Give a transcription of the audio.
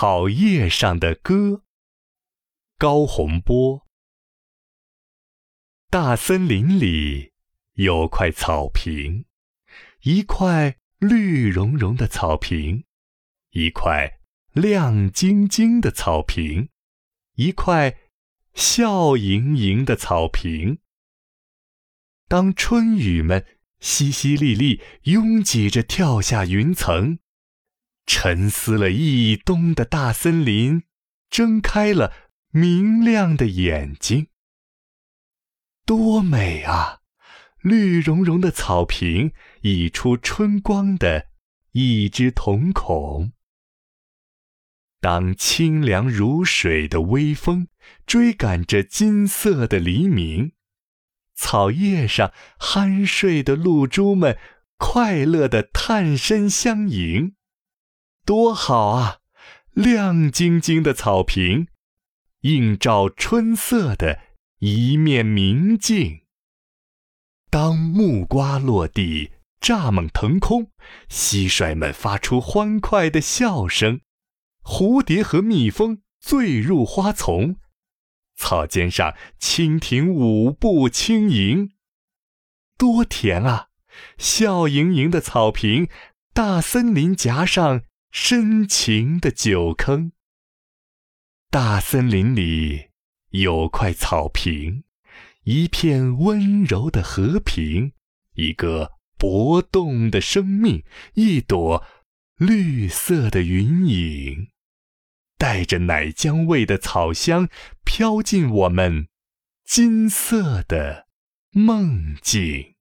草叶上的歌，高洪波。大森林里有块草坪，一块绿茸茸的草坪，一块亮晶晶的草坪，一块笑盈盈的草坪。当春雨们淅淅沥沥拥挤着跳下云层。沉思了一冬的大森林，睁开了明亮的眼睛。多美啊！绿茸茸的草坪溢出春光的一只瞳孔。当清凉如水的微风追赶着金色的黎明，草叶上酣睡的露珠们快乐地探身相迎。多好啊！亮晶晶的草坪，映照春色的一面明镜。当木瓜落地，蚱蜢腾空，蟋蟀们发出欢快的笑声，蝴蝶和蜜蜂醉入花丛，草尖上蜻蜓舞步轻盈，多甜啊！笑盈盈的草坪，大森林夹上。深情的酒坑。大森林里有块草坪，一片温柔的和平，一个搏动的生命，一朵绿色的云影，带着奶浆味的草香飘进我们金色的梦境。